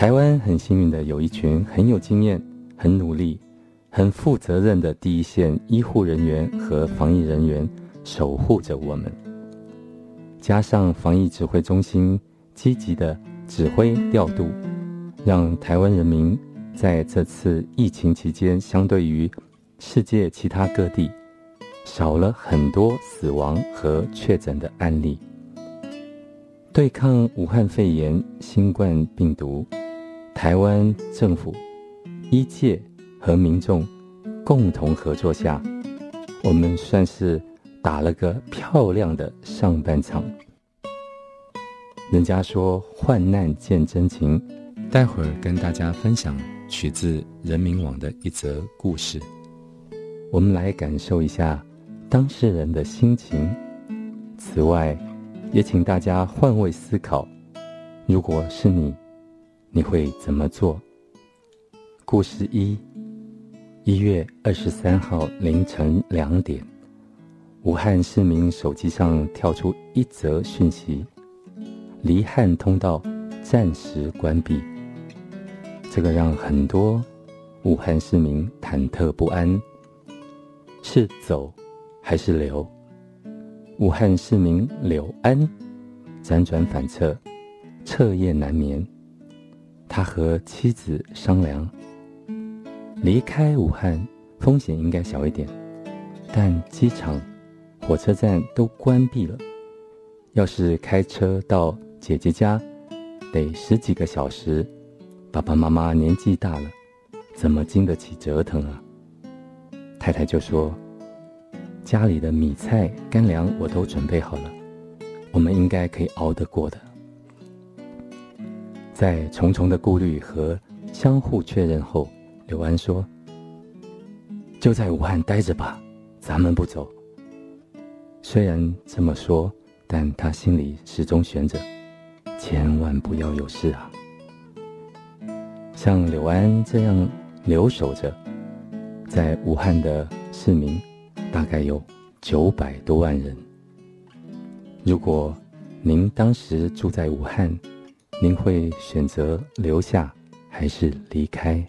台湾很幸运的有一群很有经验、很努力、很负责任的第一线医护人员和防疫人员守护着我们。加上防疫指挥中心积极的指挥调度，让台湾人民在这次疫情期间，相对于世界其他各地，少了很多死亡和确诊的案例。对抗武汉肺炎新冠病毒，台湾政府、医界和民众共同合作下，我们算是打了个漂亮的上半场。人家说患难见真情，待会儿跟大家分享取自人民网的一则故事，我们来感受一下当事人的心情。此外，也请大家换位思考，如果是你，你会怎么做？故事一：一月二十三号凌晨两点，武汉市民手机上跳出一则讯息：离汉通道暂时关闭。这个让很多武汉市民忐忑不安，是走还是留？武汉市民柳安辗转反侧，彻夜难眠。他和妻子商量，离开武汉风险应该小一点，但机场、火车站都关闭了，要是开车到姐姐家，得十几个小时。爸爸妈妈年纪大了，怎么经得起折腾啊？太太就说。家里的米菜干粮我都准备好了，我们应该可以熬得过的。在重重的顾虑和相互确认后，柳安说：“就在武汉待着吧，咱们不走。”虽然这么说，但他心里始终悬着，千万不要有事啊！像柳安这样留守着，在武汉的市民。大概有九百多万人。如果您当时住在武汉，您会选择留下还是离开？